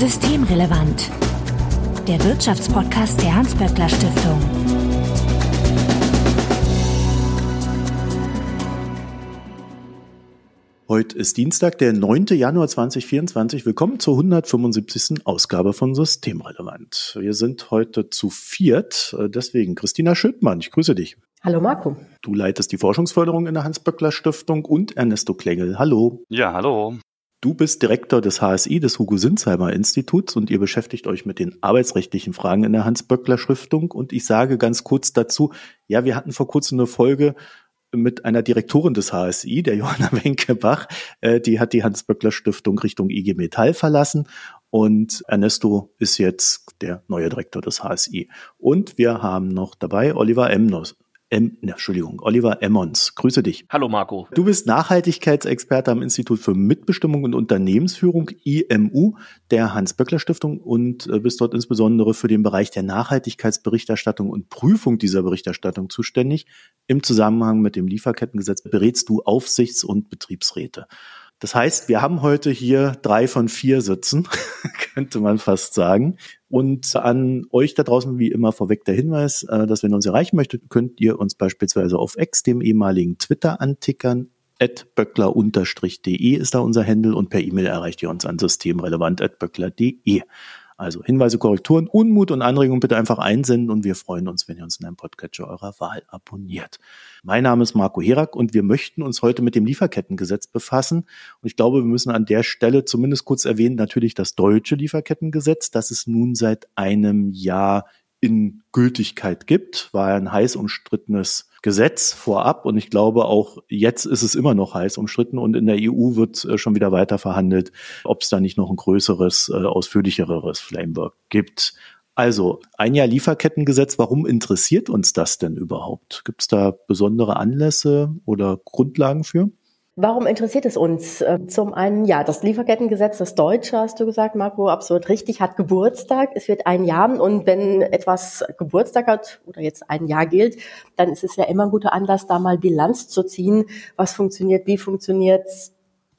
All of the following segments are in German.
Systemrelevant. Der Wirtschaftspodcast der Hans-Böckler Stiftung. Heute ist Dienstag, der 9. Januar 2024. Willkommen zur 175. Ausgabe von Systemrelevant. Wir sind heute zu viert, deswegen Christina Schödmann, ich grüße dich. Hallo Marco. Du leitest die Forschungsförderung in der Hans-Böckler Stiftung und Ernesto Klengel. Hallo. Ja, hallo. Du bist Direktor des HSI, des Hugo Sinsheimer Instituts und ihr beschäftigt euch mit den arbeitsrechtlichen Fragen in der Hans-Böckler Stiftung. Und ich sage ganz kurz dazu, ja, wir hatten vor kurzem eine Folge mit einer Direktorin des HSI, der Johanna Wenkebach. Äh, die hat die Hans-Böckler Stiftung Richtung IG Metall verlassen und Ernesto ist jetzt der neue Direktor des HSI. Und wir haben noch dabei Oliver Emnos, M, ne, Entschuldigung, Oliver Emmons. Grüße dich. Hallo Marco. Du bist Nachhaltigkeitsexperte am Institut für Mitbestimmung und Unternehmensführung IMU der Hans-Böckler-Stiftung und äh, bist dort insbesondere für den Bereich der Nachhaltigkeitsberichterstattung und Prüfung dieser Berichterstattung zuständig. Im Zusammenhang mit dem Lieferkettengesetz berätst du Aufsichts- und Betriebsräte. Das heißt, wir haben heute hier drei von vier Sitzen, könnte man fast sagen. Und an euch da draußen wie immer vorweg der Hinweis, äh, dass wenn ihr uns erreichen möchtet, könnt ihr uns beispielsweise auf X, dem ehemaligen Twitter, antickern. böckler-de ist da unser Handle und per E-Mail erreicht ihr uns an systemrelevant.böckler.de. Also Hinweise, Korrekturen, Unmut und Anregungen bitte einfach einsenden und wir freuen uns, wenn ihr uns in einem Podcatcher eurer Wahl abonniert. Mein Name ist Marco Herak und wir möchten uns heute mit dem Lieferkettengesetz befassen. Und ich glaube, wir müssen an der Stelle zumindest kurz erwähnen, natürlich das deutsche Lieferkettengesetz, das es nun seit einem Jahr in Gültigkeit gibt, war ein heiß umstrittenes Gesetz vorab und ich glaube auch jetzt ist es immer noch heiß umstritten und in der EU wird äh, schon wieder weiter verhandelt, ob es da nicht noch ein größeres, äh, ausführlicheres Framework gibt. Also ein Jahr Lieferkettengesetz, warum interessiert uns das denn überhaupt? Gibt es da besondere Anlässe oder Grundlagen für? Warum interessiert es uns? Ähm, zum einen, ja, das Lieferkettengesetz, das Deutsche, hast du gesagt, Marco, absolut richtig, hat Geburtstag. Es wird ein Jahr und wenn etwas Geburtstag hat oder jetzt ein Jahr gilt, dann ist es ja immer ein guter Anlass, da mal Bilanz zu ziehen. Was funktioniert, wie funktioniert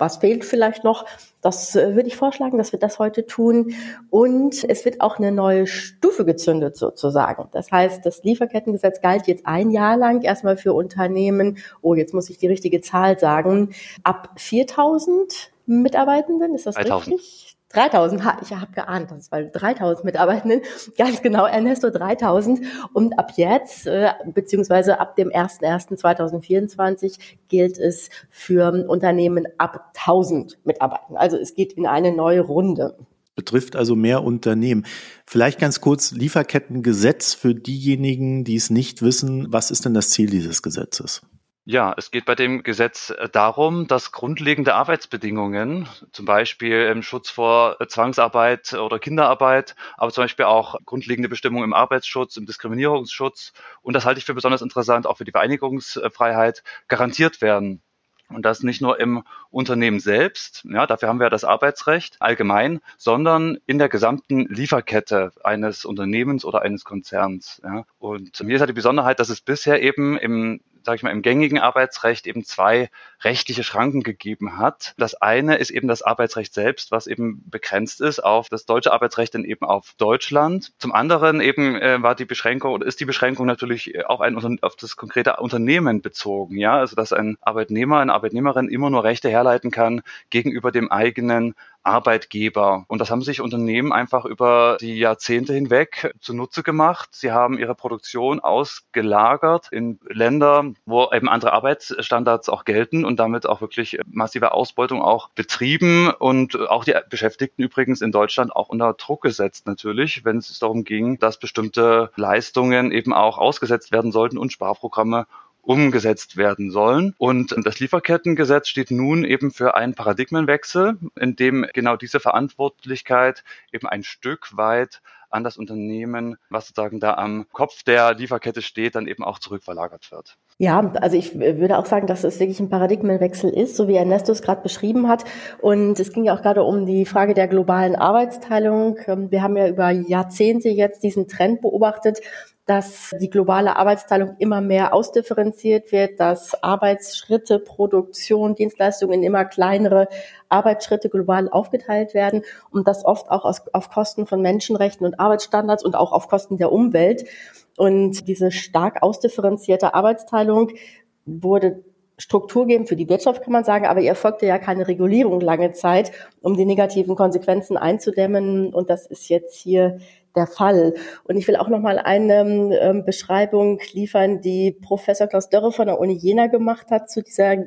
was fehlt vielleicht noch? Das äh, würde ich vorschlagen, dass wir das heute tun. Und es wird auch eine neue Stufe gezündet sozusagen. Das heißt, das Lieferkettengesetz galt jetzt ein Jahr lang erstmal für Unternehmen. Oh, jetzt muss ich die richtige Zahl sagen. Ab 4000 Mitarbeitenden, ist das 3000. richtig? 3000, ich habe geahnt, das war 3000 Mitarbeitenden, ganz genau, Ernesto 3000. Und ab jetzt, äh, beziehungsweise ab dem 01.01.2024 gilt es für Unternehmen ab 1000 Mitarbeitenden. Also es geht in eine neue Runde. Betrifft also mehr Unternehmen. Vielleicht ganz kurz Lieferkettengesetz für diejenigen, die es nicht wissen. Was ist denn das Ziel dieses Gesetzes? Ja, es geht bei dem Gesetz äh, darum, dass grundlegende Arbeitsbedingungen, zum Beispiel im Schutz vor Zwangsarbeit oder Kinderarbeit, aber zum Beispiel auch grundlegende Bestimmungen im Arbeitsschutz, im Diskriminierungsschutz und das halte ich für besonders interessant, auch für die Vereinigungsfreiheit, garantiert werden. Und das nicht nur im Unternehmen selbst, ja, dafür haben wir das Arbeitsrecht allgemein, sondern in der gesamten Lieferkette eines Unternehmens oder eines Konzerns. Ja. Und mir ist halt die Besonderheit, dass es bisher eben im sage ich mal, im gängigen Arbeitsrecht eben zwei rechtliche Schranken gegeben hat. Das eine ist eben das Arbeitsrecht selbst, was eben begrenzt ist auf das deutsche Arbeitsrecht dann eben auf Deutschland. Zum anderen eben äh, war die Beschränkung oder ist die Beschränkung natürlich auf ein auf das konkrete Unternehmen bezogen, ja, also dass ein Arbeitnehmer, eine Arbeitnehmerin immer nur Rechte herleiten kann gegenüber dem eigenen Arbeitgeber. Und das haben sich Unternehmen einfach über die Jahrzehnte hinweg zunutze gemacht. Sie haben ihre Produktion ausgelagert in Länder, wo eben andere Arbeitsstandards auch gelten und damit auch wirklich massive Ausbeutung auch betrieben und auch die Beschäftigten übrigens in Deutschland auch unter Druck gesetzt natürlich, wenn es darum ging, dass bestimmte Leistungen eben auch ausgesetzt werden sollten und Sparprogramme umgesetzt werden sollen. Und das Lieferkettengesetz steht nun eben für einen Paradigmenwechsel, in dem genau diese Verantwortlichkeit eben ein Stück weit an das Unternehmen, was sozusagen da am Kopf der Lieferkette steht, dann eben auch zurückverlagert wird. Ja, also ich würde auch sagen, dass es wirklich ein Paradigmenwechsel ist, so wie Ernesto es gerade beschrieben hat. Und es ging ja auch gerade um die Frage der globalen Arbeitsteilung. Wir haben ja über Jahrzehnte jetzt diesen Trend beobachtet, dass die globale Arbeitsteilung immer mehr ausdifferenziert wird, dass Arbeitsschritte, Produktion, Dienstleistungen in immer kleinere Arbeitsschritte global aufgeteilt werden und das oft auch aus, auf Kosten von Menschenrechten und Arbeitsstandards und auch auf Kosten der Umwelt. Und diese stark ausdifferenzierte Arbeitsteilung wurde Struktur geben für die Wirtschaft, kann man sagen, aber ihr erfolgte ja keine Regulierung lange Zeit, um die negativen Konsequenzen einzudämmen. Und das ist jetzt hier der Fall. Und ich will auch noch mal eine ähm, Beschreibung liefern, die Professor Klaus Dörre von der Uni Jena gemacht hat zu dieser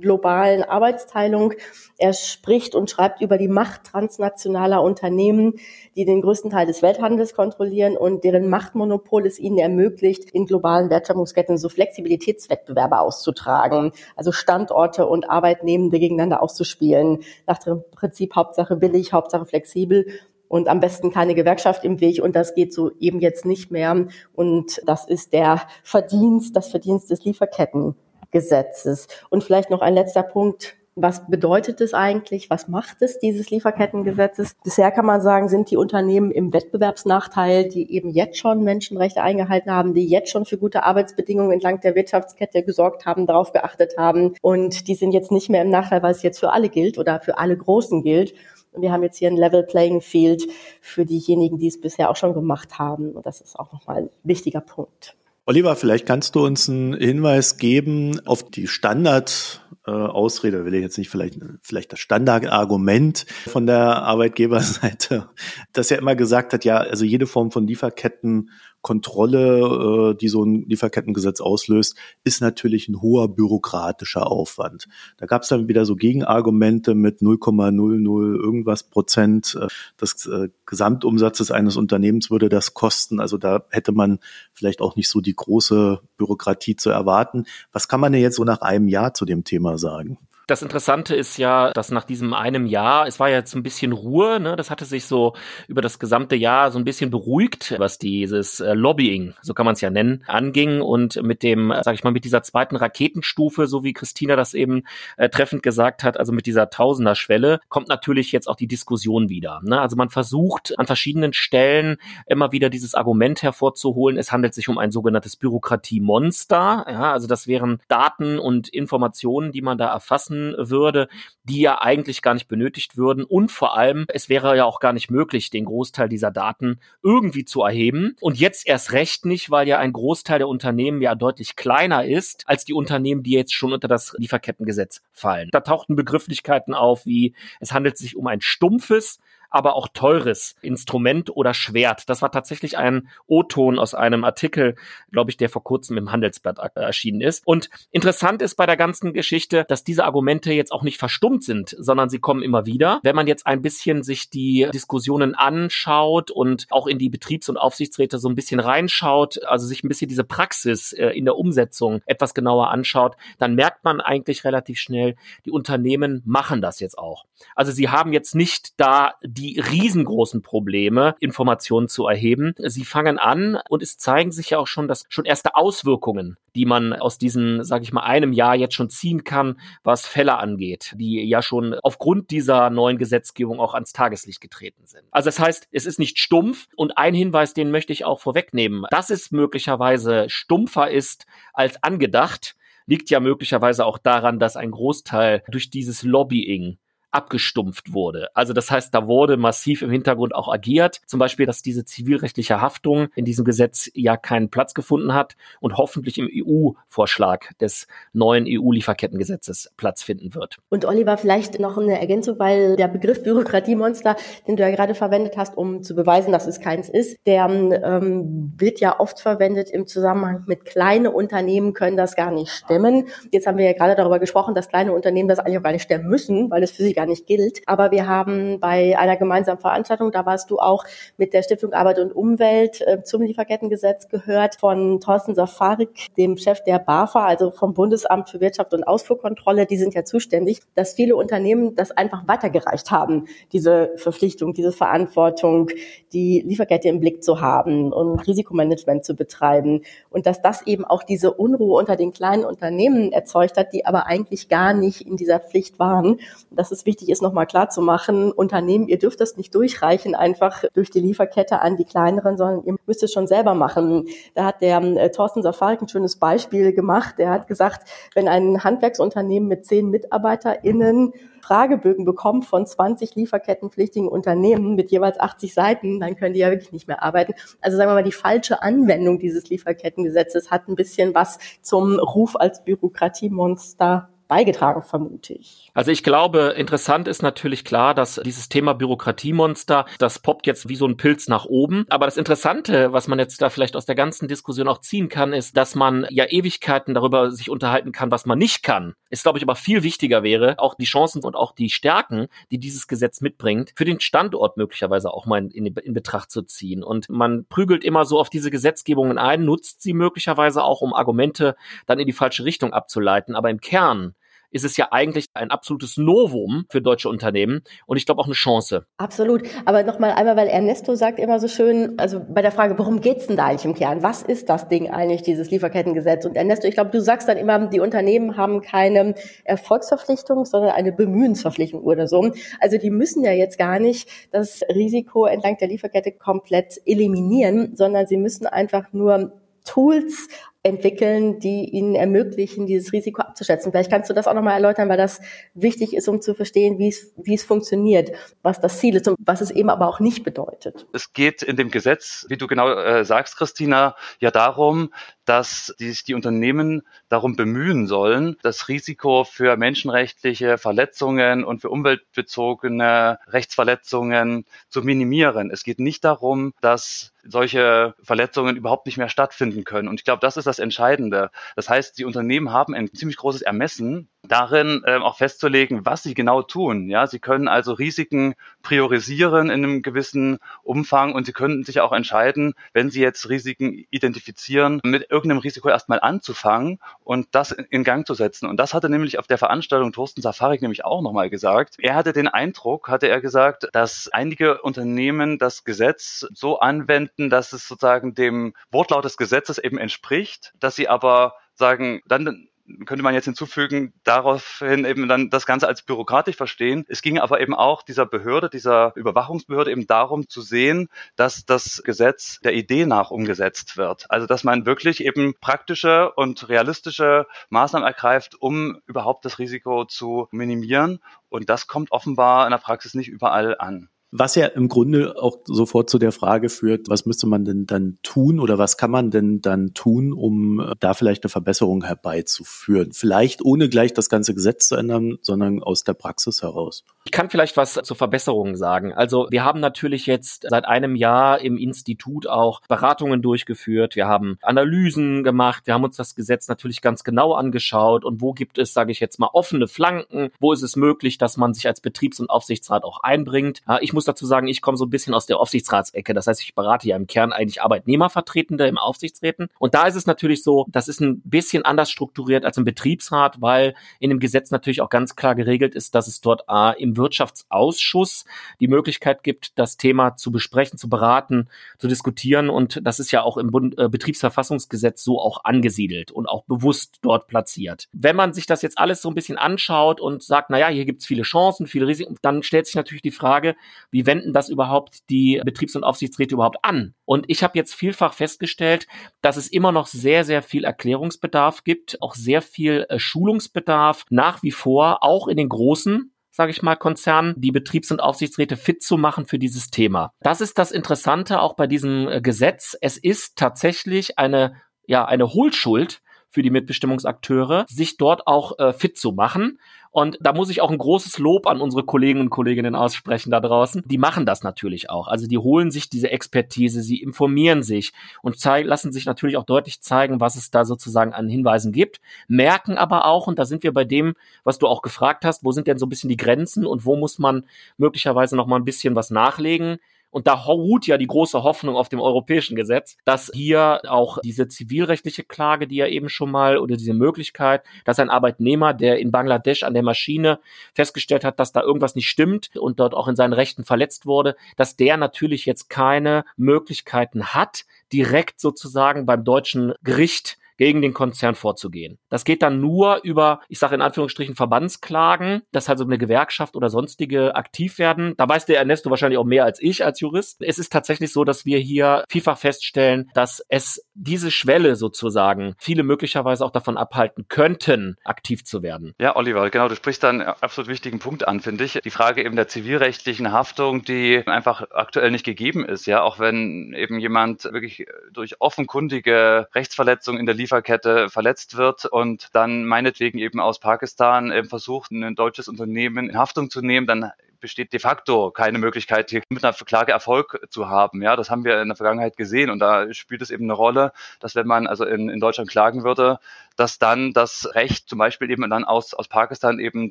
globalen Arbeitsteilung. Er spricht und schreibt über die Macht transnationaler Unternehmen, die den größten Teil des Welthandels kontrollieren und deren Machtmonopol es ihnen ermöglicht, in globalen Wertschöpfungsketten so Flexibilitätswettbewerbe auszutragen, also Standorte und Arbeitnehmende gegeneinander auszuspielen, nach dem Prinzip Hauptsache billig, Hauptsache flexibel und am besten keine Gewerkschaft im Weg und das geht so eben jetzt nicht mehr und das ist der Verdienst, das Verdienst des Lieferkettengesetzes. Und vielleicht noch ein letzter Punkt. Was bedeutet es eigentlich? Was macht es, dieses Lieferkettengesetzes? Bisher kann man sagen, sind die Unternehmen im Wettbewerbsnachteil, die eben jetzt schon Menschenrechte eingehalten haben, die jetzt schon für gute Arbeitsbedingungen entlang der Wirtschaftskette gesorgt haben, darauf geachtet haben. Und die sind jetzt nicht mehr im Nachteil, weil es jetzt für alle gilt oder für alle Großen gilt. Wir haben jetzt hier ein Level Playing Field für diejenigen, die es bisher auch schon gemacht haben. Und das ist auch nochmal ein wichtiger Punkt. Oliver, vielleicht kannst du uns einen Hinweis geben auf die Standardausrede, äh, will ich jetzt nicht vielleicht, vielleicht das Standardargument von der Arbeitgeberseite, dass er immer gesagt hat, ja, also jede Form von Lieferketten Kontrolle, äh, die so ein Lieferkettengesetz auslöst, ist natürlich ein hoher bürokratischer Aufwand. Da gab es dann wieder so Gegenargumente mit 0,00 irgendwas Prozent äh, des äh, Gesamtumsatzes eines Unternehmens würde das kosten. Also da hätte man vielleicht auch nicht so die große Bürokratie zu erwarten. Was kann man denn jetzt so nach einem Jahr zu dem Thema sagen? Das Interessante ist ja, dass nach diesem einem Jahr, es war jetzt ein bisschen Ruhe, ne, das hatte sich so über das gesamte Jahr so ein bisschen beruhigt, was dieses äh, Lobbying, so kann man es ja nennen, anging und mit dem, sag ich mal, mit dieser zweiten Raketenstufe, so wie Christina das eben äh, treffend gesagt hat, also mit dieser Tausender-Schwelle, kommt natürlich jetzt auch die Diskussion wieder. Ne? Also man versucht an verschiedenen Stellen immer wieder dieses Argument hervorzuholen, es handelt sich um ein sogenanntes Bürokratiemonster, ja, also das wären Daten und Informationen, die man da erfassen würde, die ja eigentlich gar nicht benötigt würden. Und vor allem, es wäre ja auch gar nicht möglich, den Großteil dieser Daten irgendwie zu erheben. Und jetzt erst recht nicht, weil ja ein Großteil der Unternehmen ja deutlich kleiner ist als die Unternehmen, die jetzt schon unter das Lieferkettengesetz fallen. Da tauchten Begrifflichkeiten auf wie, es handelt sich um ein stumpfes, aber auch teures Instrument oder Schwert. Das war tatsächlich ein O-Ton aus einem Artikel, glaube ich, der vor kurzem im Handelsblatt erschienen ist. Und interessant ist bei der ganzen Geschichte, dass diese Argumente jetzt auch nicht verstummt sind, sondern sie kommen immer wieder. Wenn man jetzt ein bisschen sich die Diskussionen anschaut und auch in die Betriebs- und Aufsichtsräte so ein bisschen reinschaut, also sich ein bisschen diese Praxis äh, in der Umsetzung etwas genauer anschaut, dann merkt man eigentlich relativ schnell, die Unternehmen machen das jetzt auch. Also sie haben jetzt nicht da die die riesengroßen Probleme, Informationen zu erheben. Sie fangen an und es zeigen sich ja auch schon, dass schon erste Auswirkungen, die man aus diesem, sage ich mal, einem Jahr jetzt schon ziehen kann, was Fälle angeht, die ja schon aufgrund dieser neuen Gesetzgebung auch ans Tageslicht getreten sind. Also das heißt, es ist nicht stumpf und ein Hinweis, den möchte ich auch vorwegnehmen, dass es möglicherweise stumpfer ist als angedacht, liegt ja möglicherweise auch daran, dass ein Großteil durch dieses Lobbying abgestumpft wurde. Also das heißt, da wurde massiv im Hintergrund auch agiert. Zum Beispiel, dass diese zivilrechtliche Haftung in diesem Gesetz ja keinen Platz gefunden hat und hoffentlich im EU-Vorschlag des neuen EU-Lieferkettengesetzes Platz finden wird. Und Oliver, vielleicht noch eine Ergänzung, weil der Begriff Bürokratiemonster, den du ja gerade verwendet hast, um zu beweisen, dass es keins ist, der ähm, wird ja oft verwendet im Zusammenhang mit kleine Unternehmen können das gar nicht stemmen. Jetzt haben wir ja gerade darüber gesprochen, dass kleine Unternehmen das eigentlich auch gar nicht stemmen müssen, weil es für sie gar nicht gilt. Aber wir haben bei einer gemeinsamen Veranstaltung, da warst du auch mit der Stiftung Arbeit und Umwelt äh, zum Lieferkettengesetz gehört von Thorsten Safarik, dem Chef der BAFA, also vom Bundesamt für Wirtschaft und Ausfuhrkontrolle. Die sind ja zuständig, dass viele Unternehmen das einfach weitergereicht haben, diese Verpflichtung, diese Verantwortung, die Lieferkette im Blick zu haben und Risikomanagement zu betreiben. Und dass das eben auch diese Unruhe unter den kleinen Unternehmen erzeugt hat, die aber eigentlich gar nicht in dieser Pflicht waren. Das ist wichtig ist, nochmal klar zu machen, Unternehmen, ihr dürft das nicht durchreichen, einfach durch die Lieferkette an die kleineren, sondern ihr müsst es schon selber machen. Da hat der äh, Thorsten Safarik ein schönes Beispiel gemacht. Er hat gesagt, wenn ein Handwerksunternehmen mit zehn MitarbeiterInnen Fragebögen bekommt von 20 lieferkettenpflichtigen Unternehmen mit jeweils 80 Seiten, dann können die ja wirklich nicht mehr arbeiten. Also sagen wir mal, die falsche Anwendung dieses Lieferkettengesetzes hat ein bisschen was zum Ruf als Bürokratiemonster beigetragen, vermute ich. Also ich glaube, interessant ist natürlich klar, dass dieses Thema Bürokratiemonster, das poppt jetzt wie so ein Pilz nach oben. Aber das Interessante, was man jetzt da vielleicht aus der ganzen Diskussion auch ziehen kann, ist, dass man ja Ewigkeiten darüber sich unterhalten kann, was man nicht kann. Ist, glaube ich, aber viel wichtiger wäre, auch die Chancen und auch die Stärken, die dieses Gesetz mitbringt, für den Standort möglicherweise auch mal in, in Betracht zu ziehen. Und man prügelt immer so auf diese Gesetzgebungen ein, nutzt sie möglicherweise auch, um Argumente dann in die falsche Richtung abzuleiten. Aber im Kern ist es ja eigentlich ein absolutes Novum für deutsche Unternehmen und ich glaube auch eine Chance. Absolut. Aber nochmal einmal, weil Ernesto sagt immer so schön, also bei der Frage, worum geht's denn da eigentlich im Kern? Was ist das Ding eigentlich, dieses Lieferkettengesetz? Und Ernesto, ich glaube, du sagst dann immer, die Unternehmen haben keine Erfolgsverpflichtung, sondern eine Bemühensverpflichtung oder so. Also die müssen ja jetzt gar nicht das Risiko entlang der Lieferkette komplett eliminieren, sondern sie müssen einfach nur Tools entwickeln, die ihnen ermöglichen, dieses Risiko abzuschätzen. Vielleicht kannst du das auch nochmal erläutern, weil das wichtig ist, um zu verstehen, wie es, wie es funktioniert, was das Ziel ist und was es eben aber auch nicht bedeutet. Es geht in dem Gesetz, wie du genau äh, sagst, Christina, ja darum, dass die, sich die Unternehmen darum bemühen sollen, das Risiko für menschenrechtliche Verletzungen und für umweltbezogene Rechtsverletzungen zu minimieren. Es geht nicht darum, dass solche Verletzungen überhaupt nicht mehr stattfinden können. Und ich glaube, das ist das Entscheidende. Das heißt, die Unternehmen haben ein ziemlich großes Ermessen darin, äh, auch festzulegen, was sie genau tun. Ja, sie können also Risiken priorisieren in einem gewissen Umfang und sie können sich auch entscheiden, wenn sie jetzt Risiken identifizieren, mit irgendeinem Risiko erstmal anzufangen und das in Gang zu setzen. Und das hatte nämlich auf der Veranstaltung Thorsten Safarik nämlich auch nochmal gesagt. Er hatte den Eindruck, hatte er gesagt, dass einige Unternehmen das Gesetz so anwenden, dass es sozusagen dem Wortlaut des Gesetzes eben entspricht, dass sie aber sagen, dann könnte man jetzt hinzufügen, daraufhin eben dann das Ganze als bürokratisch verstehen. Es ging aber eben auch dieser Behörde, dieser Überwachungsbehörde eben darum zu sehen, dass das Gesetz der Idee nach umgesetzt wird. Also dass man wirklich eben praktische und realistische Maßnahmen ergreift, um überhaupt das Risiko zu minimieren. Und das kommt offenbar in der Praxis nicht überall an. Was ja im Grunde auch sofort zu der Frage führt, was müsste man denn dann tun oder was kann man denn dann tun, um äh, da vielleicht eine Verbesserung herbeizuführen? Vielleicht ohne gleich das ganze Gesetz zu ändern, sondern aus der Praxis heraus. Ich kann vielleicht was zur Verbesserung sagen. Also wir haben natürlich jetzt seit einem Jahr im Institut auch Beratungen durchgeführt. Wir haben Analysen gemacht. Wir haben uns das Gesetz natürlich ganz genau angeschaut. Und wo gibt es, sage ich jetzt mal, offene Flanken? Wo ist es möglich, dass man sich als Betriebs- und Aufsichtsrat auch einbringt? Ich muss muss dazu sagen, ich komme so ein bisschen aus der Aufsichtsratsecke. Das heißt, ich berate ja im Kern eigentlich Arbeitnehmervertretende im Aufsichtsräten. Und da ist es natürlich so, das ist ein bisschen anders strukturiert als im Betriebsrat, weil in dem Gesetz natürlich auch ganz klar geregelt ist, dass es dort A, im Wirtschaftsausschuss die Möglichkeit gibt, das Thema zu besprechen, zu beraten, zu diskutieren. Und das ist ja auch im Bund, äh, Betriebsverfassungsgesetz so auch angesiedelt und auch bewusst dort platziert. Wenn man sich das jetzt alles so ein bisschen anschaut und sagt, naja, hier gibt es viele Chancen, viele Risiken, dann stellt sich natürlich die Frage, wie wenden das überhaupt die Betriebs- und Aufsichtsräte überhaupt an? Und ich habe jetzt vielfach festgestellt, dass es immer noch sehr, sehr viel Erklärungsbedarf gibt, auch sehr viel äh, Schulungsbedarf nach wie vor, auch in den großen sage ich mal, Konzernen, die Betriebs- und Aufsichtsräte fit zu machen für dieses Thema. Das ist das Interessante auch bei diesem äh, Gesetz. Es ist tatsächlich eine, ja, eine Hohlschuld für die Mitbestimmungsakteure, sich dort auch äh, fit zu machen. Und da muss ich auch ein großes Lob an unsere Kollegen und Kolleginnen aussprechen da draußen. Die machen das natürlich auch. Also die holen sich diese Expertise, sie informieren sich und lassen sich natürlich auch deutlich zeigen, was es da sozusagen an Hinweisen gibt, merken aber auch, und da sind wir bei dem, was du auch gefragt hast, wo sind denn so ein bisschen die Grenzen und wo muss man möglicherweise noch mal ein bisschen was nachlegen, und da ruht ja die große Hoffnung auf dem europäischen Gesetz, dass hier auch diese zivilrechtliche Klage, die ja eben schon mal, oder diese Möglichkeit, dass ein Arbeitnehmer, der in Bangladesch an der Maschine festgestellt hat, dass da irgendwas nicht stimmt und dort auch in seinen Rechten verletzt wurde, dass der natürlich jetzt keine Möglichkeiten hat, direkt sozusagen beim deutschen Gericht gegen den Konzern vorzugehen. Das geht dann nur über, ich sage in Anführungsstrichen, Verbandsklagen, dass halt so eine Gewerkschaft oder sonstige aktiv werden. Da weiß der Ernesto wahrscheinlich auch mehr als ich als Jurist. Es ist tatsächlich so, dass wir hier vielfach feststellen, dass es diese Schwelle sozusagen viele möglicherweise auch davon abhalten könnten, aktiv zu werden. Ja, Oliver, genau, du sprichst da einen absolut wichtigen Punkt an, finde ich. Die Frage eben der zivilrechtlichen Haftung, die einfach aktuell nicht gegeben ist, ja, auch wenn eben jemand wirklich durch offenkundige Rechtsverletzungen in der Lieferkette verletzt wird und dann meinetwegen eben aus Pakistan eben versucht, ein deutsches Unternehmen in Haftung zu nehmen, dann besteht de facto keine Möglichkeit, hier mit einer Klage Erfolg zu haben. Ja, das haben wir in der Vergangenheit gesehen und da spielt es eben eine Rolle, dass wenn man also in, in Deutschland klagen würde, dass dann das Recht zum Beispiel eben dann aus, aus Pakistan eben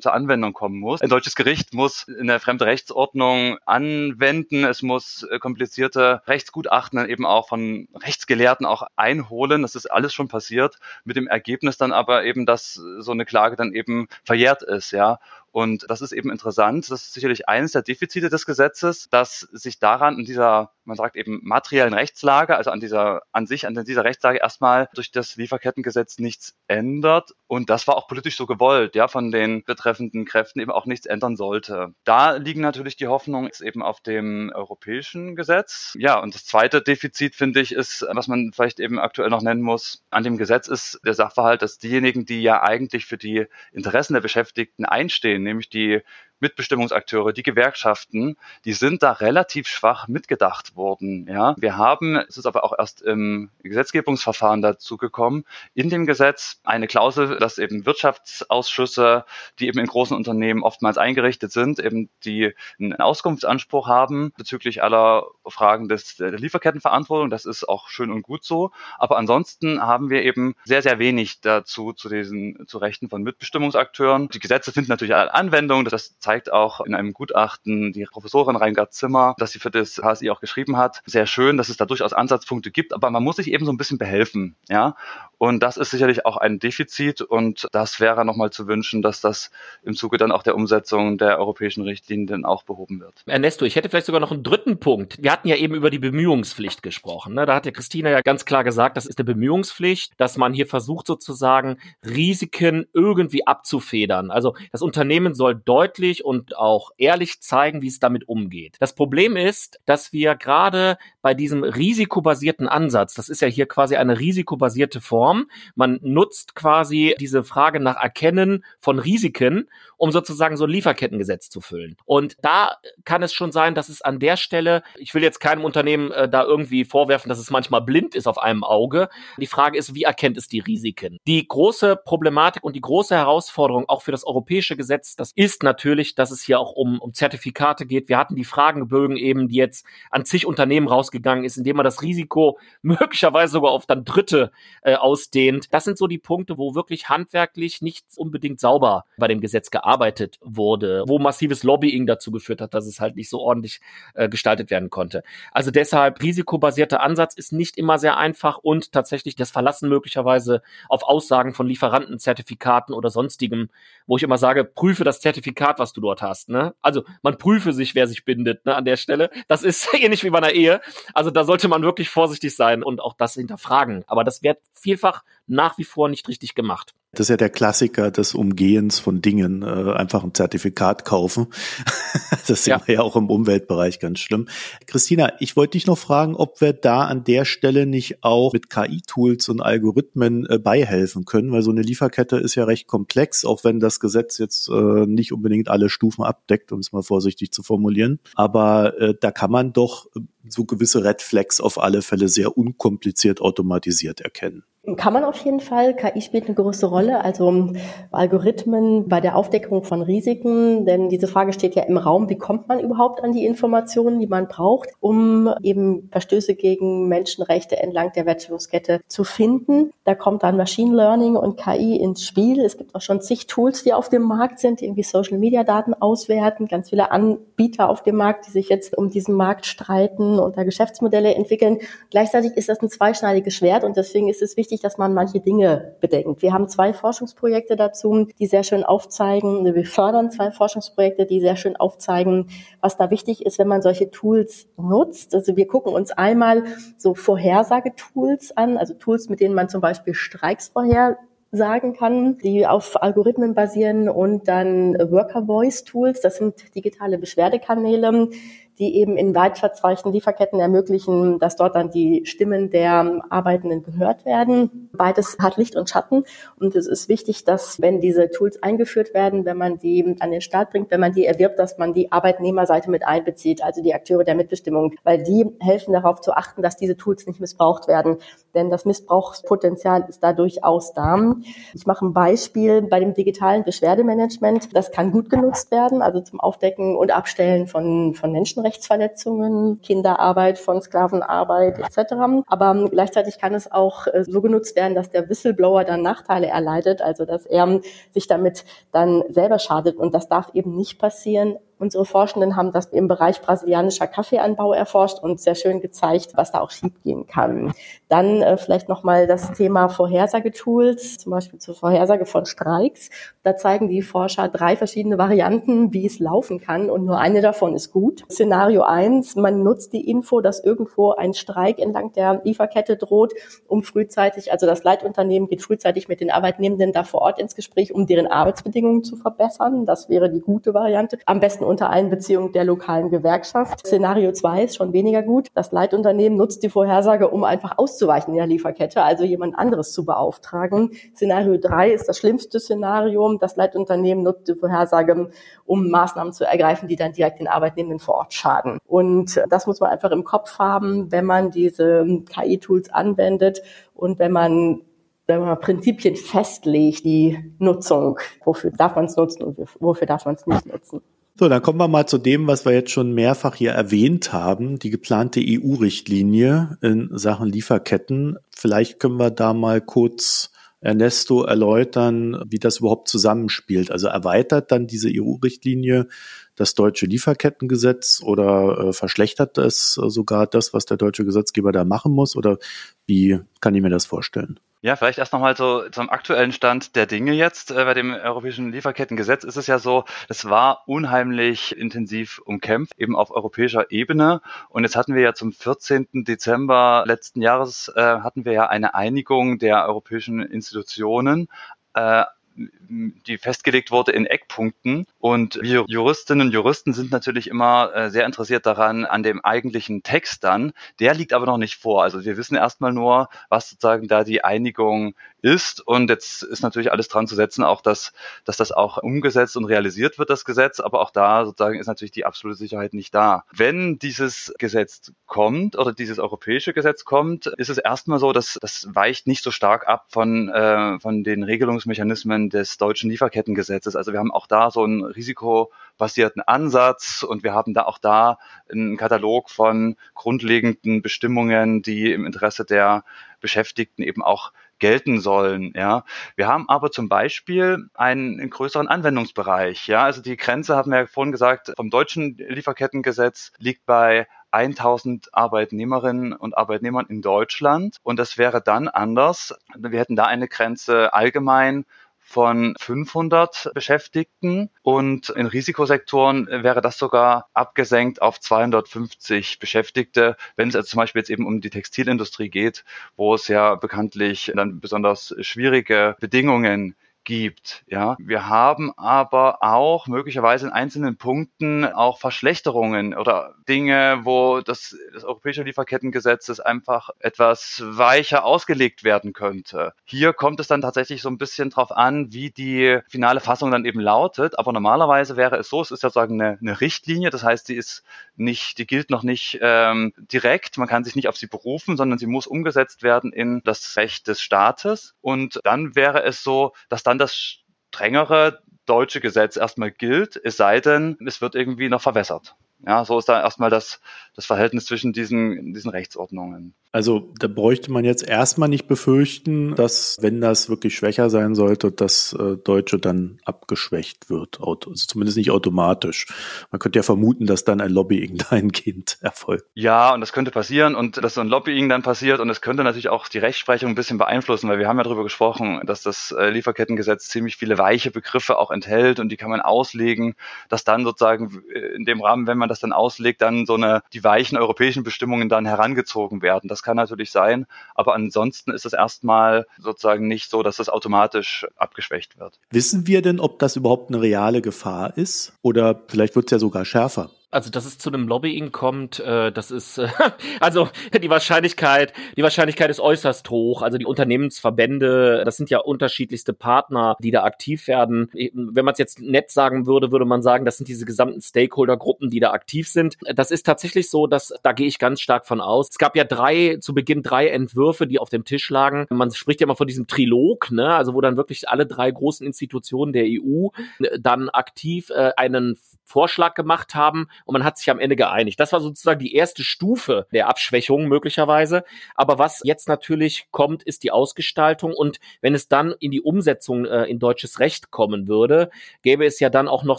zur Anwendung kommen muss. Ein deutsches Gericht muss eine fremde Rechtsordnung anwenden. Es muss äh, komplizierte Rechtsgutachten eben auch von Rechtsgelehrten auch einholen. Das ist alles schon passiert. Mit dem Ergebnis dann aber eben, dass so eine Klage dann eben verjährt ist, ja. Und das ist eben interessant. Das ist sicherlich eines der Defizite des Gesetzes, dass sich daran in dieser, man sagt eben materiellen Rechtslage, also an dieser, an sich, an dieser Rechtslage erstmal durch das Lieferkettengesetz nichts ändert. Und das war auch politisch so gewollt, ja, von den betreffenden Kräften eben auch nichts ändern sollte. Da liegen natürlich die Hoffnungen eben auf dem europäischen Gesetz. Ja, und das zweite Defizit, finde ich, ist, was man vielleicht eben aktuell noch nennen muss, an dem Gesetz ist der Sachverhalt, dass diejenigen, die ja eigentlich für die Interessen der Beschäftigten einstehen, nämlich die Mitbestimmungsakteure, die Gewerkschaften, die sind da relativ schwach mitgedacht worden. Ja, wir haben, es ist aber auch erst im Gesetzgebungsverfahren dazu gekommen, in dem Gesetz eine Klausel, dass eben Wirtschaftsausschüsse, die eben in großen Unternehmen oftmals eingerichtet sind, eben die einen Auskunftsanspruch haben bezüglich aller Fragen des, der Lieferkettenverantwortung. Das ist auch schön und gut so. Aber ansonsten haben wir eben sehr, sehr wenig dazu zu diesen zu Rechten von Mitbestimmungsakteuren. Die Gesetze finden natürlich alle Anwendung. Das zeigt zeigt auch in einem Gutachten die Professorin Reingard Zimmer, dass sie für das HSI auch geschrieben hat. Sehr schön, dass es da durchaus Ansatzpunkte gibt, aber man muss sich eben so ein bisschen behelfen, ja. Und das ist sicherlich auch ein Defizit und das wäre nochmal zu wünschen, dass das im Zuge dann auch der Umsetzung der europäischen Richtlinien auch behoben wird. Ernesto, ich hätte vielleicht sogar noch einen dritten Punkt. Wir hatten ja eben über die Bemühungspflicht gesprochen. Ne? Da hat ja Christina ja ganz klar gesagt, das ist eine Bemühungspflicht, dass man hier versucht sozusagen Risiken irgendwie abzufedern. Also das Unternehmen soll deutlich und auch ehrlich zeigen, wie es damit umgeht. Das Problem ist, dass wir gerade bei diesem risikobasierten Ansatz, das ist ja hier quasi eine risikobasierte Form, man nutzt quasi diese Frage nach Erkennen von Risiken, um sozusagen so ein Lieferkettengesetz zu füllen. Und da kann es schon sein, dass es an der Stelle, ich will jetzt keinem Unternehmen äh, da irgendwie vorwerfen, dass es manchmal blind ist auf einem Auge. Die Frage ist, wie erkennt es die Risiken? Die große Problematik und die große Herausforderung auch für das europäische Gesetz, das ist natürlich, dass es hier auch um, um Zertifikate geht. Wir hatten die Fragenbögen eben, die jetzt an zig Unternehmen rausgegangen ist, indem man das Risiko möglicherweise sogar auf dann Dritte äh, ausdehnt. Das sind so die Punkte, wo wirklich handwerklich nicht unbedingt sauber bei dem Gesetz gearbeitet wurde, wo massives Lobbying dazu geführt hat, dass es halt nicht so ordentlich äh, gestaltet werden konnte. Also deshalb risikobasierter Ansatz ist nicht immer sehr einfach und tatsächlich das Verlassen möglicherweise auf Aussagen von Lieferanten, Zertifikaten oder sonstigem, wo ich immer sage, prüfe das Zertifikat, was du dort hast. Ne? Also man prüfe sich, wer sich bindet ne, an der Stelle. Das ist ähnlich wie bei einer Ehe. Also da sollte man wirklich vorsichtig sein und auch das hinterfragen. Aber das wird vielfach nach wie vor nicht richtig gemacht. Das ist ja der Klassiker des Umgehens von Dingen, äh, einfach ein Zertifikat kaufen. das sehen ja. wir ja auch im Umweltbereich ganz schlimm. Christina, ich wollte dich noch fragen, ob wir da an der Stelle nicht auch mit KI-Tools und Algorithmen äh, beihelfen können, weil so eine Lieferkette ist ja recht komplex, auch wenn das Gesetz jetzt äh, nicht unbedingt alle Stufen abdeckt, um es mal vorsichtig zu formulieren. Aber äh, da kann man doch so gewisse Red Flags auf alle Fälle sehr unkompliziert automatisiert erkennen. Kann man auf jeden Fall. KI spielt eine größere Rolle, also Algorithmen bei der Aufdeckung von Risiken, denn diese Frage steht ja im Raum, wie kommt man überhaupt an die Informationen, die man braucht, um eben Verstöße gegen Menschenrechte entlang der Wertschöpfungskette zu finden. Da kommt dann Machine Learning und KI ins Spiel. Es gibt auch schon zig Tools, die auf dem Markt sind, die irgendwie Social Media Daten auswerten, ganz viele Anbieter auf dem Markt, die sich jetzt um diesen Markt streiten und da Geschäftsmodelle entwickeln. Gleichzeitig ist das ein zweischneidiges Schwert und deswegen ist es wichtig, wichtig, dass man manche Dinge bedenkt. Wir haben zwei Forschungsprojekte dazu, die sehr schön aufzeigen, wir fördern zwei Forschungsprojekte, die sehr schön aufzeigen, was da wichtig ist, wenn man solche Tools nutzt. Also wir gucken uns einmal so Vorhersagetools an, also Tools, mit denen man zum Beispiel Streiks vorher sagen kann, die auf Algorithmen basieren und dann Worker Voice Tools, das sind digitale Beschwerdekanäle, die eben in weit verzweigten Lieferketten ermöglichen, dass dort dann die Stimmen der Arbeitenden gehört werden. Beides hat Licht und Schatten. Und es ist wichtig, dass wenn diese Tools eingeführt werden, wenn man die an den Start bringt, wenn man die erwirbt, dass man die Arbeitnehmerseite mit einbezieht, also die Akteure der Mitbestimmung, weil die helfen darauf zu achten, dass diese Tools nicht missbraucht werden, denn das Missbrauchspotenzial ist da durchaus da. Ich mache ein Beispiel bei dem digitalen Beschwerdemanagement. Das kann gut genutzt werden, also zum Aufdecken und Abstellen von, von Menschenrechtsverletzungen, Kinderarbeit von Sklavenarbeit etc. Aber gleichzeitig kann es auch äh, so genutzt werden, dass der Whistleblower dann Nachteile erleidet, also dass er sich damit dann selber schadet. Und das darf eben nicht passieren. Unsere Forschenden haben das im Bereich brasilianischer Kaffeeanbau erforscht und sehr schön gezeigt, was da auch schiefgehen kann. Dann äh, vielleicht nochmal das Thema Vorhersagetools, zum Beispiel zur Vorhersage von Streiks. Da zeigen die Forscher drei verschiedene Varianten, wie es laufen kann und nur eine davon ist gut. Szenario eins: man nutzt die Info, dass irgendwo ein Streik entlang der Lieferkette droht, um frühzeitig, also das Leitunternehmen geht frühzeitig mit den Arbeitnehmenden da vor Ort ins Gespräch, um deren Arbeitsbedingungen zu verbessern. Das wäre die gute Variante. Am besten unter Einbeziehung der lokalen Gewerkschaft. Szenario 2 ist schon weniger gut. Das Leitunternehmen nutzt die Vorhersage, um einfach auszuweichen in der Lieferkette, also jemand anderes zu beauftragen. Szenario 3 ist das schlimmste Szenario. Das Leitunternehmen nutzt die Vorhersage, um Maßnahmen zu ergreifen, die dann direkt den Arbeitnehmenden vor Ort schaden. Und das muss man einfach im Kopf haben, wenn man diese KI-Tools anwendet und wenn man wenn man Prinzipien festlegt, die Nutzung, wofür darf man es nutzen und wofür darf man es nicht nutzen. So, dann kommen wir mal zu dem, was wir jetzt schon mehrfach hier erwähnt haben, die geplante EU-Richtlinie in Sachen Lieferketten. Vielleicht können wir da mal kurz Ernesto erläutern, wie das überhaupt zusammenspielt. Also erweitert dann diese EU-Richtlinie das deutsche Lieferkettengesetz oder äh, verschlechtert es sogar das, was der deutsche Gesetzgeber da machen muss? Oder wie kann ich mir das vorstellen? Ja, vielleicht erst nochmal so zum aktuellen Stand der Dinge jetzt. Äh, bei dem europäischen Lieferkettengesetz ist es ja so, es war unheimlich intensiv umkämpft, eben auf europäischer Ebene. Und jetzt hatten wir ja zum 14. Dezember letzten Jahres, äh, hatten wir ja eine Einigung der europäischen Institutionen äh, die festgelegt wurde in Eckpunkten. Und wir Juristinnen und Juristen sind natürlich immer äh, sehr interessiert daran, an dem eigentlichen Text dann. Der liegt aber noch nicht vor. Also wir wissen erstmal nur, was sozusagen da die Einigung ist. Und jetzt ist natürlich alles dran zu setzen, auch dass, dass das auch umgesetzt und realisiert wird, das Gesetz. Aber auch da sozusagen ist natürlich die absolute Sicherheit nicht da. Wenn dieses Gesetz kommt oder dieses europäische Gesetz kommt, ist es erstmal so, dass das weicht nicht so stark ab von, äh, von den Regelungsmechanismen des deutschen Lieferkettengesetzes. Also wir haben auch da so einen risikobasierten Ansatz und wir haben da auch da einen Katalog von grundlegenden Bestimmungen, die im Interesse der Beschäftigten eben auch gelten sollen. Ja, wir haben aber zum Beispiel einen, größeren Anwendungsbereich. Ja, also die Grenze haben wir ja vorhin gesagt vom deutschen Lieferkettengesetz liegt bei 1000 Arbeitnehmerinnen und Arbeitnehmern in Deutschland und das wäre dann anders. Wir hätten da eine Grenze allgemein von 500 Beschäftigten und in Risikosektoren wäre das sogar abgesenkt auf 250 Beschäftigte, wenn es also zum Beispiel jetzt eben um die Textilindustrie geht, wo es ja bekanntlich dann besonders schwierige Bedingungen gibt. Ja, wir haben aber auch möglicherweise in einzelnen Punkten auch Verschlechterungen oder Dinge, wo das, das europäische Lieferkettengesetz einfach etwas weicher ausgelegt werden könnte. Hier kommt es dann tatsächlich so ein bisschen drauf an, wie die finale Fassung dann eben lautet. Aber normalerweise wäre es so, es ist ja sozusagen eine, eine Richtlinie, das heißt, die ist nicht, die gilt noch nicht ähm, direkt, man kann sich nicht auf sie berufen, sondern sie muss umgesetzt werden in das Recht des Staates. Und dann wäre es so, dass dann dann das strengere deutsche Gesetz erstmal gilt, es sei denn, es wird irgendwie noch verwässert. Ja, so ist da erstmal das, das Verhältnis zwischen diesen, diesen Rechtsordnungen. Also da bräuchte man jetzt erstmal nicht befürchten, dass, wenn das wirklich schwächer sein sollte, dass äh, Deutsche dann abgeschwächt wird. Also zumindest nicht automatisch. Man könnte ja vermuten, dass dann ein Lobbying dahingehend erfolgt. Ja, und das könnte passieren und dass so ein Lobbying dann passiert und es könnte natürlich auch die Rechtsprechung ein bisschen beeinflussen, weil wir haben ja darüber gesprochen, dass das äh, Lieferkettengesetz ziemlich viele weiche Begriffe auch enthält und die kann man auslegen, dass dann sozusagen äh, in dem Rahmen, wenn man das dann auslegt, dann so eine die weichen europäischen Bestimmungen dann herangezogen werden. Das kann natürlich sein, aber ansonsten ist es erstmal sozusagen nicht so, dass das automatisch abgeschwächt wird. Wissen wir denn, ob das überhaupt eine reale Gefahr ist? Oder vielleicht wird es ja sogar schärfer? Also dass es zu einem Lobbying kommt, äh, das ist äh, also die Wahrscheinlichkeit, die Wahrscheinlichkeit ist äußerst hoch. Also die Unternehmensverbände, das sind ja unterschiedlichste Partner, die da aktiv werden. Wenn man es jetzt nett sagen würde, würde man sagen, das sind diese gesamten Stakeholder-Gruppen, die da aktiv sind. Das ist tatsächlich so, dass da gehe ich ganz stark von aus. Es gab ja drei zu Beginn drei Entwürfe, die auf dem Tisch lagen. Man spricht ja immer von diesem Trilog, ne? Also wo dann wirklich alle drei großen Institutionen der EU äh, dann aktiv äh, einen Vorschlag gemacht haben und man hat sich am Ende geeinigt. Das war sozusagen die erste Stufe der Abschwächung möglicherweise. Aber was jetzt natürlich kommt, ist die Ausgestaltung und wenn es dann in die Umsetzung äh, in deutsches Recht kommen würde, gäbe es ja dann auch noch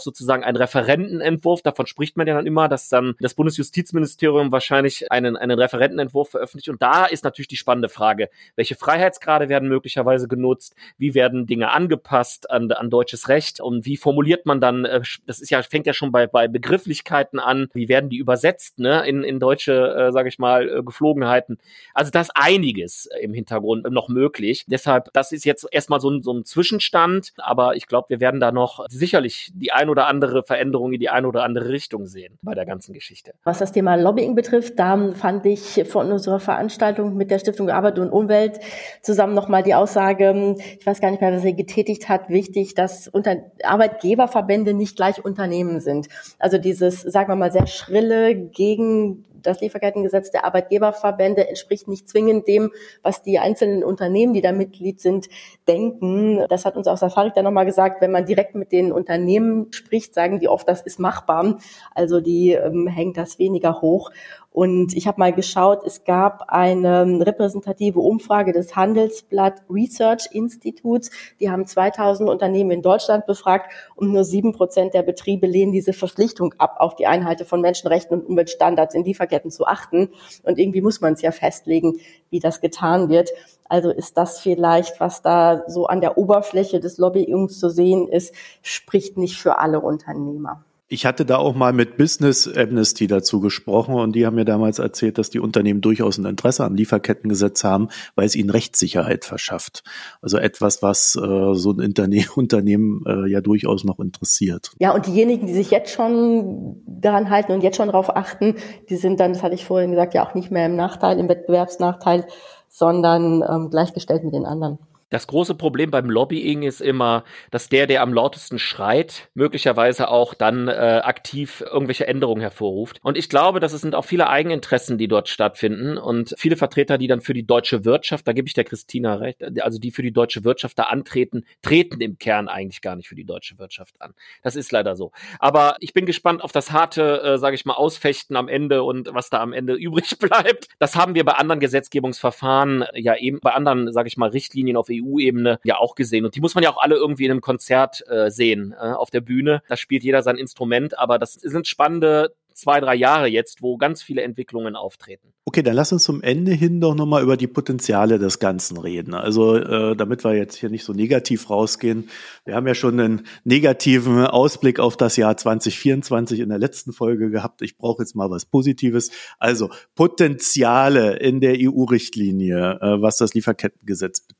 sozusagen einen Referentenentwurf. Davon spricht man ja dann immer, dass dann das Bundesjustizministerium wahrscheinlich einen, einen Referentenentwurf veröffentlicht. Und da ist natürlich die spannende Frage, welche Freiheitsgrade werden möglicherweise genutzt? Wie werden Dinge angepasst an, an deutsches Recht? Und wie formuliert man dann, äh, das ist ja, fängt ja schon bei, bei Begrifflichkeiten an, wie werden die übersetzt, ne, in, in deutsche, äh, sage ich mal, äh, Geflogenheiten. Also da ist einiges im Hintergrund noch möglich. Deshalb, das ist jetzt erstmal so ein, so ein Zwischenstand, aber ich glaube, wir werden da noch sicherlich die ein oder andere Veränderung in die eine oder andere Richtung sehen bei der ganzen Geschichte. Was das Thema Lobbying betrifft, da fand ich von unserer Veranstaltung mit der Stiftung Arbeit und Umwelt zusammen nochmal die Aussage, ich weiß gar nicht mehr, was sie getätigt hat, wichtig, dass unter Arbeitgeberverbände nicht gleich Unternehmen sind. Also dieses, sagen wir mal, sehr schrille gegen das Lieferkettengesetz der Arbeitgeberverbände entspricht nicht zwingend dem, was die einzelnen Unternehmen, die da Mitglied sind, denken. Das hat uns auch Safarik dann nochmal gesagt, wenn man direkt mit den Unternehmen spricht, sagen die oft, das ist machbar. Also die ähm, hängt das weniger hoch. Und ich habe mal geschaut, es gab eine repräsentative Umfrage des Handelsblatt Research Instituts. Die haben 2000 Unternehmen in Deutschland befragt und nur sieben Prozent der Betriebe lehnen diese Verpflichtung ab, auf die Einhalte von Menschenrechten und Umweltstandards in Lieferketten zu achten. Und irgendwie muss man es ja festlegen, wie das getan wird. Also ist das vielleicht, was da so an der Oberfläche des Lobbyings zu sehen ist, spricht nicht für alle Unternehmer. Ich hatte da auch mal mit Business Amnesty dazu gesprochen und die haben mir damals erzählt, dass die Unternehmen durchaus ein Interesse am Lieferkettengesetz haben, weil es ihnen Rechtssicherheit verschafft. Also etwas, was äh, so ein Interne Unternehmen äh, ja durchaus noch interessiert. Ja, und diejenigen, die sich jetzt schon daran halten und jetzt schon darauf achten, die sind dann, das hatte ich vorhin gesagt, ja auch nicht mehr im Nachteil, im Wettbewerbsnachteil, sondern ähm, gleichgestellt mit den anderen. Das große Problem beim Lobbying ist immer, dass der, der am lautesten schreit, möglicherweise auch dann äh, aktiv irgendwelche Änderungen hervorruft. Und ich glaube, dass es sind auch viele Eigeninteressen, die dort stattfinden und viele Vertreter, die dann für die deutsche Wirtschaft, da gebe ich der Christina recht, also die für die deutsche Wirtschaft da antreten, treten im Kern eigentlich gar nicht für die deutsche Wirtschaft an. Das ist leider so. Aber ich bin gespannt auf das harte, äh, sage ich mal, Ausfechten am Ende und was da am Ende übrig bleibt. Das haben wir bei anderen Gesetzgebungsverfahren ja eben bei anderen, sage ich mal, Richtlinien auf EU EU-Ebene ja auch gesehen. Und die muss man ja auch alle irgendwie in einem Konzert äh, sehen, äh, auf der Bühne. Da spielt jeder sein Instrument, aber das sind spannende zwei, drei Jahre jetzt, wo ganz viele Entwicklungen auftreten. Okay, dann lass uns zum Ende hin doch nochmal über die Potenziale des Ganzen reden. Also äh, damit wir jetzt hier nicht so negativ rausgehen. Wir haben ja schon einen negativen Ausblick auf das Jahr 2024 in der letzten Folge gehabt. Ich brauche jetzt mal was Positives. Also Potenziale in der EU-Richtlinie, äh, was das Lieferkettengesetz betrifft.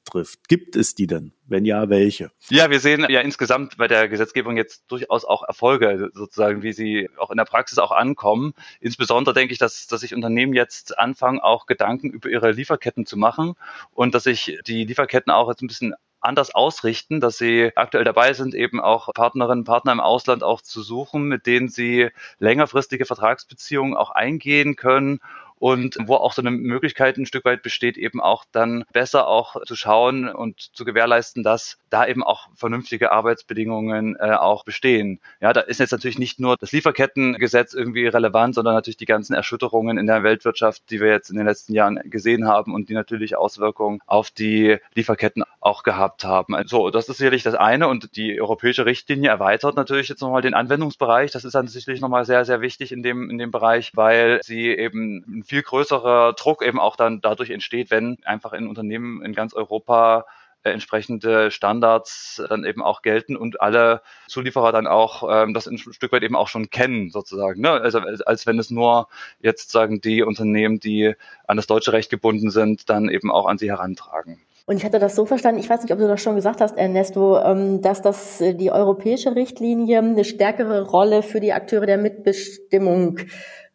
Gibt es die denn? Wenn ja, welche? Ja, wir sehen ja insgesamt bei der Gesetzgebung jetzt durchaus auch Erfolge, sozusagen, wie sie auch in der Praxis auch ankommen. Insbesondere denke ich, dass, dass sich Unternehmen jetzt anfangen, auch Gedanken über ihre Lieferketten zu machen und dass sich die Lieferketten auch jetzt ein bisschen anders ausrichten, dass sie aktuell dabei sind, eben auch Partnerinnen, Partner im Ausland auch zu suchen, mit denen sie längerfristige Vertragsbeziehungen auch eingehen können und wo auch so eine Möglichkeit ein Stück weit besteht, eben auch dann besser auch zu schauen und zu gewährleisten, dass da eben auch vernünftige Arbeitsbedingungen äh, auch bestehen. Ja, da ist jetzt natürlich nicht nur das Lieferkettengesetz irgendwie relevant, sondern natürlich die ganzen Erschütterungen in der Weltwirtschaft, die wir jetzt in den letzten Jahren gesehen haben und die natürlich Auswirkungen auf die Lieferketten auch gehabt haben. So, das ist sicherlich das eine und die europäische Richtlinie erweitert natürlich jetzt nochmal den Anwendungsbereich. Das ist dann sicherlich nochmal sehr, sehr wichtig in dem, in dem Bereich, weil sie eben ein viel größerer Druck eben auch dann dadurch entsteht, wenn einfach in Unternehmen in ganz Europa äh, entsprechende Standards dann eben auch gelten und alle Zulieferer dann auch ähm, das ein Stück weit eben auch schon kennen sozusagen. Ne? Also als wenn es nur jetzt sagen die Unternehmen, die an das deutsche Recht gebunden sind, dann eben auch an sie herantragen. Und ich hatte das so verstanden, ich weiß nicht, ob du das schon gesagt hast, Ernesto, ähm, dass das äh, die europäische Richtlinie eine stärkere Rolle für die Akteure der Mitbestimmung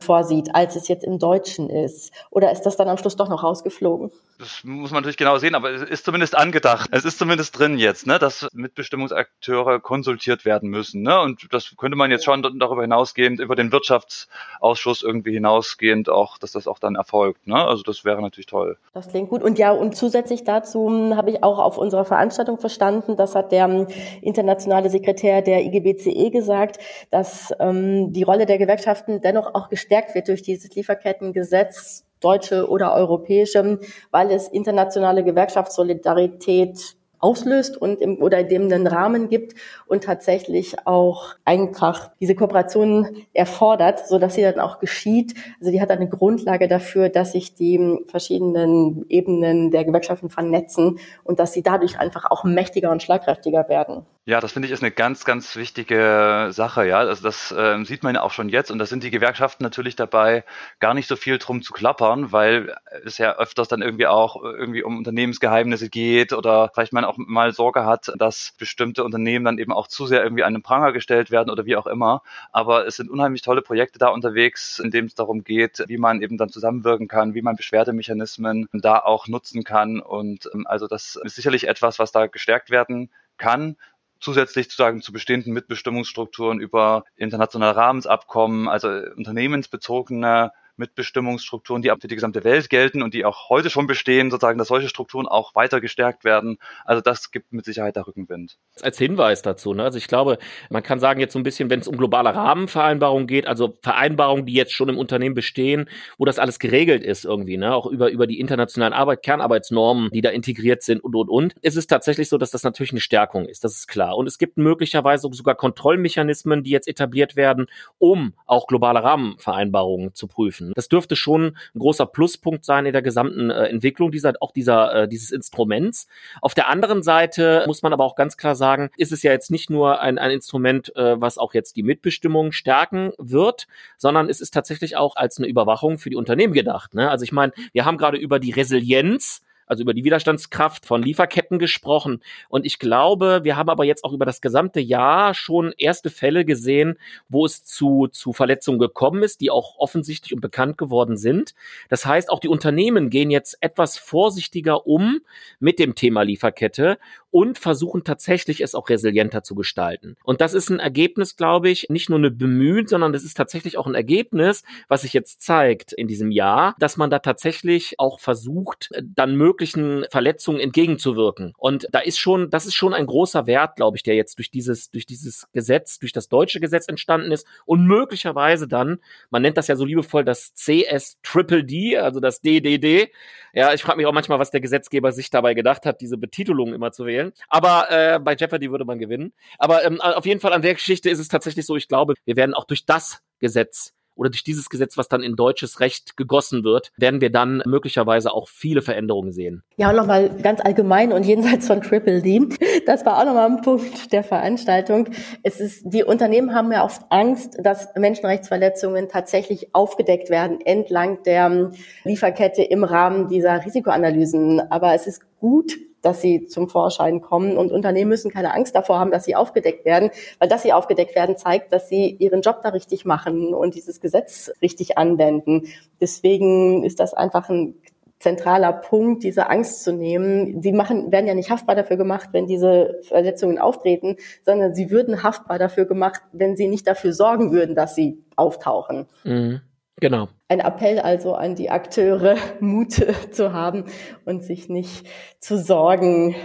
vorsieht, als es jetzt im Deutschen ist? Oder ist das dann am Schluss doch noch rausgeflogen? Das muss man natürlich genau sehen, aber es ist zumindest angedacht. Es ist zumindest drin jetzt, ne, dass Mitbestimmungsakteure konsultiert werden müssen. Ne? Und das könnte man jetzt schon darüber hinausgehend, über den Wirtschaftsausschuss irgendwie hinausgehend auch, dass das auch dann erfolgt. Ne? Also das wäre natürlich toll. Das klingt gut. Und ja, und zusätzlich dazu hm, habe ich auch auf unserer Veranstaltung verstanden, das hat der hm, internationale Sekretär der IGBCE gesagt, dass ähm, die Rolle der Gewerkschaften dennoch auch gestärkt gestärkt wird durch dieses Lieferkettengesetz, deutsche oder europäische, weil es internationale Gewerkschaftssolidarität auslöst und im, oder dem einen Rahmen gibt und tatsächlich auch einfach diese Kooperation erfordert, so dass sie dann auch geschieht. Also die hat eine Grundlage dafür, dass sich die verschiedenen Ebenen der Gewerkschaften vernetzen und dass sie dadurch einfach auch mächtiger und schlagkräftiger werden. Ja, das finde ich ist eine ganz, ganz wichtige Sache. Ja, also das äh, sieht man ja auch schon jetzt und da sind die Gewerkschaften natürlich dabei, gar nicht so viel drum zu klappern, weil es ja öfters dann irgendwie auch irgendwie um Unternehmensgeheimnisse geht oder vielleicht man auch mal Sorge hat, dass bestimmte Unternehmen dann eben auch zu sehr irgendwie an den Pranger gestellt werden oder wie auch immer. Aber es sind unheimlich tolle Projekte da unterwegs, in dem es darum geht, wie man eben dann zusammenwirken kann, wie man Beschwerdemechanismen da auch nutzen kann. Und ähm, also das ist sicherlich etwas, was da gestärkt werden kann zusätzlich zu sagen zu bestehenden Mitbestimmungsstrukturen über internationale Rahmensabkommen, also unternehmensbezogene Mitbestimmungsstrukturen, die für die gesamte Welt gelten und die auch heute schon bestehen, sozusagen, dass solche Strukturen auch weiter gestärkt werden. Also das gibt mit Sicherheit da Rückenwind. Als Hinweis dazu, ne? also ich glaube, man kann sagen jetzt so ein bisschen, wenn es um globale Rahmenvereinbarungen geht, also Vereinbarungen, die jetzt schon im Unternehmen bestehen, wo das alles geregelt ist irgendwie, ne? auch über, über die internationalen Arbeit, Kernarbeitsnormen, die da integriert sind und, und, und. Es ist tatsächlich so, dass das natürlich eine Stärkung ist, das ist klar. Und es gibt möglicherweise sogar Kontrollmechanismen, die jetzt etabliert werden, um auch globale Rahmenvereinbarungen zu prüfen. Das dürfte schon ein großer Pluspunkt sein in der gesamten äh, Entwicklung dieser, auch dieser, äh, dieses Instruments. Auf der anderen Seite muss man aber auch ganz klar sagen, ist es ja jetzt nicht nur ein, ein Instrument, äh, was auch jetzt die Mitbestimmung stärken wird, sondern es ist tatsächlich auch als eine Überwachung für die Unternehmen gedacht. Ne? Also ich meine, wir haben gerade über die Resilienz also über die Widerstandskraft von Lieferketten gesprochen. Und ich glaube, wir haben aber jetzt auch über das gesamte Jahr schon erste Fälle gesehen, wo es zu, zu Verletzungen gekommen ist, die auch offensichtlich und bekannt geworden sind. Das heißt, auch die Unternehmen gehen jetzt etwas vorsichtiger um mit dem Thema Lieferkette und versuchen tatsächlich es auch resilienter zu gestalten. Und das ist ein Ergebnis, glaube ich, nicht nur eine bemühen, sondern das ist tatsächlich auch ein Ergebnis, was sich jetzt zeigt in diesem Jahr, dass man da tatsächlich auch versucht, dann möglichst möglichen Verletzungen entgegenzuwirken. Und da ist schon, das ist schon ein großer Wert, glaube ich, der jetzt durch dieses, durch dieses Gesetz, durch das deutsche Gesetz entstanden ist und möglicherweise dann, man nennt das ja so liebevoll das CS Triple D, also das DDD. Ja, ich frage mich auch manchmal, was der Gesetzgeber sich dabei gedacht hat, diese Betitelung immer zu wählen. Aber äh, bei Jeopardy würde man gewinnen. Aber ähm, auf jeden Fall an der Geschichte ist es tatsächlich so, ich glaube, wir werden auch durch das Gesetz oder durch dieses Gesetz, was dann in deutsches Recht gegossen wird, werden wir dann möglicherweise auch viele Veränderungen sehen. Ja, nochmal ganz allgemein und jenseits von Triple D. Das war auch nochmal ein Punkt der Veranstaltung. Es ist, die Unternehmen haben ja oft Angst, dass Menschenrechtsverletzungen tatsächlich aufgedeckt werden entlang der ähm, Lieferkette im Rahmen dieser Risikoanalysen. Aber es ist gut, dass sie zum Vorschein kommen. Und Unternehmen müssen keine Angst davor haben, dass sie aufgedeckt werden, weil dass sie aufgedeckt werden zeigt, dass sie ihren Job da richtig machen und dieses Gesetz richtig anwenden. Deswegen ist das einfach ein zentraler Punkt, diese Angst zu nehmen. Sie machen, werden ja nicht haftbar dafür gemacht, wenn diese Verletzungen auftreten, sondern sie würden haftbar dafür gemacht, wenn sie nicht dafür sorgen würden, dass sie auftauchen. Mhm. Genau. Ein Appell also an die Akteure, Mut zu haben und sich nicht zu sorgen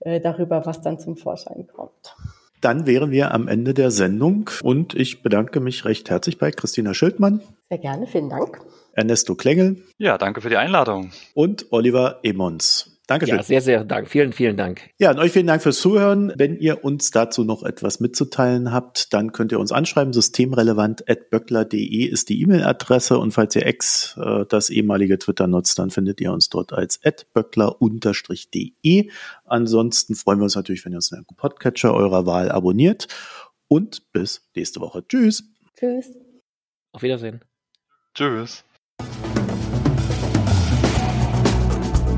äh, darüber, was dann zum Vorschein kommt. Dann wären wir am Ende der Sendung und ich bedanke mich recht herzlich bei Christina Schildmann. Sehr gerne, vielen Dank. Ernesto Klengel. Ja, danke für die Einladung. Und Oliver Emons. Dankeschön. Ja, sehr, sehr Dank. Vielen, vielen Dank. Ja, und euch vielen Dank fürs Zuhören. Wenn ihr uns dazu noch etwas mitzuteilen habt, dann könnt ihr uns anschreiben. Systemrelevant.böckler.de ist die E-Mail-Adresse. Und falls ihr Ex, äh, das ehemalige Twitter nutzt, dann findet ihr uns dort als böckler-de. Ansonsten freuen wir uns natürlich, wenn ihr uns in einem Podcatcher eurer Wahl abonniert. Und bis nächste Woche. Tschüss. Tschüss. Auf Wiedersehen. Tschüss.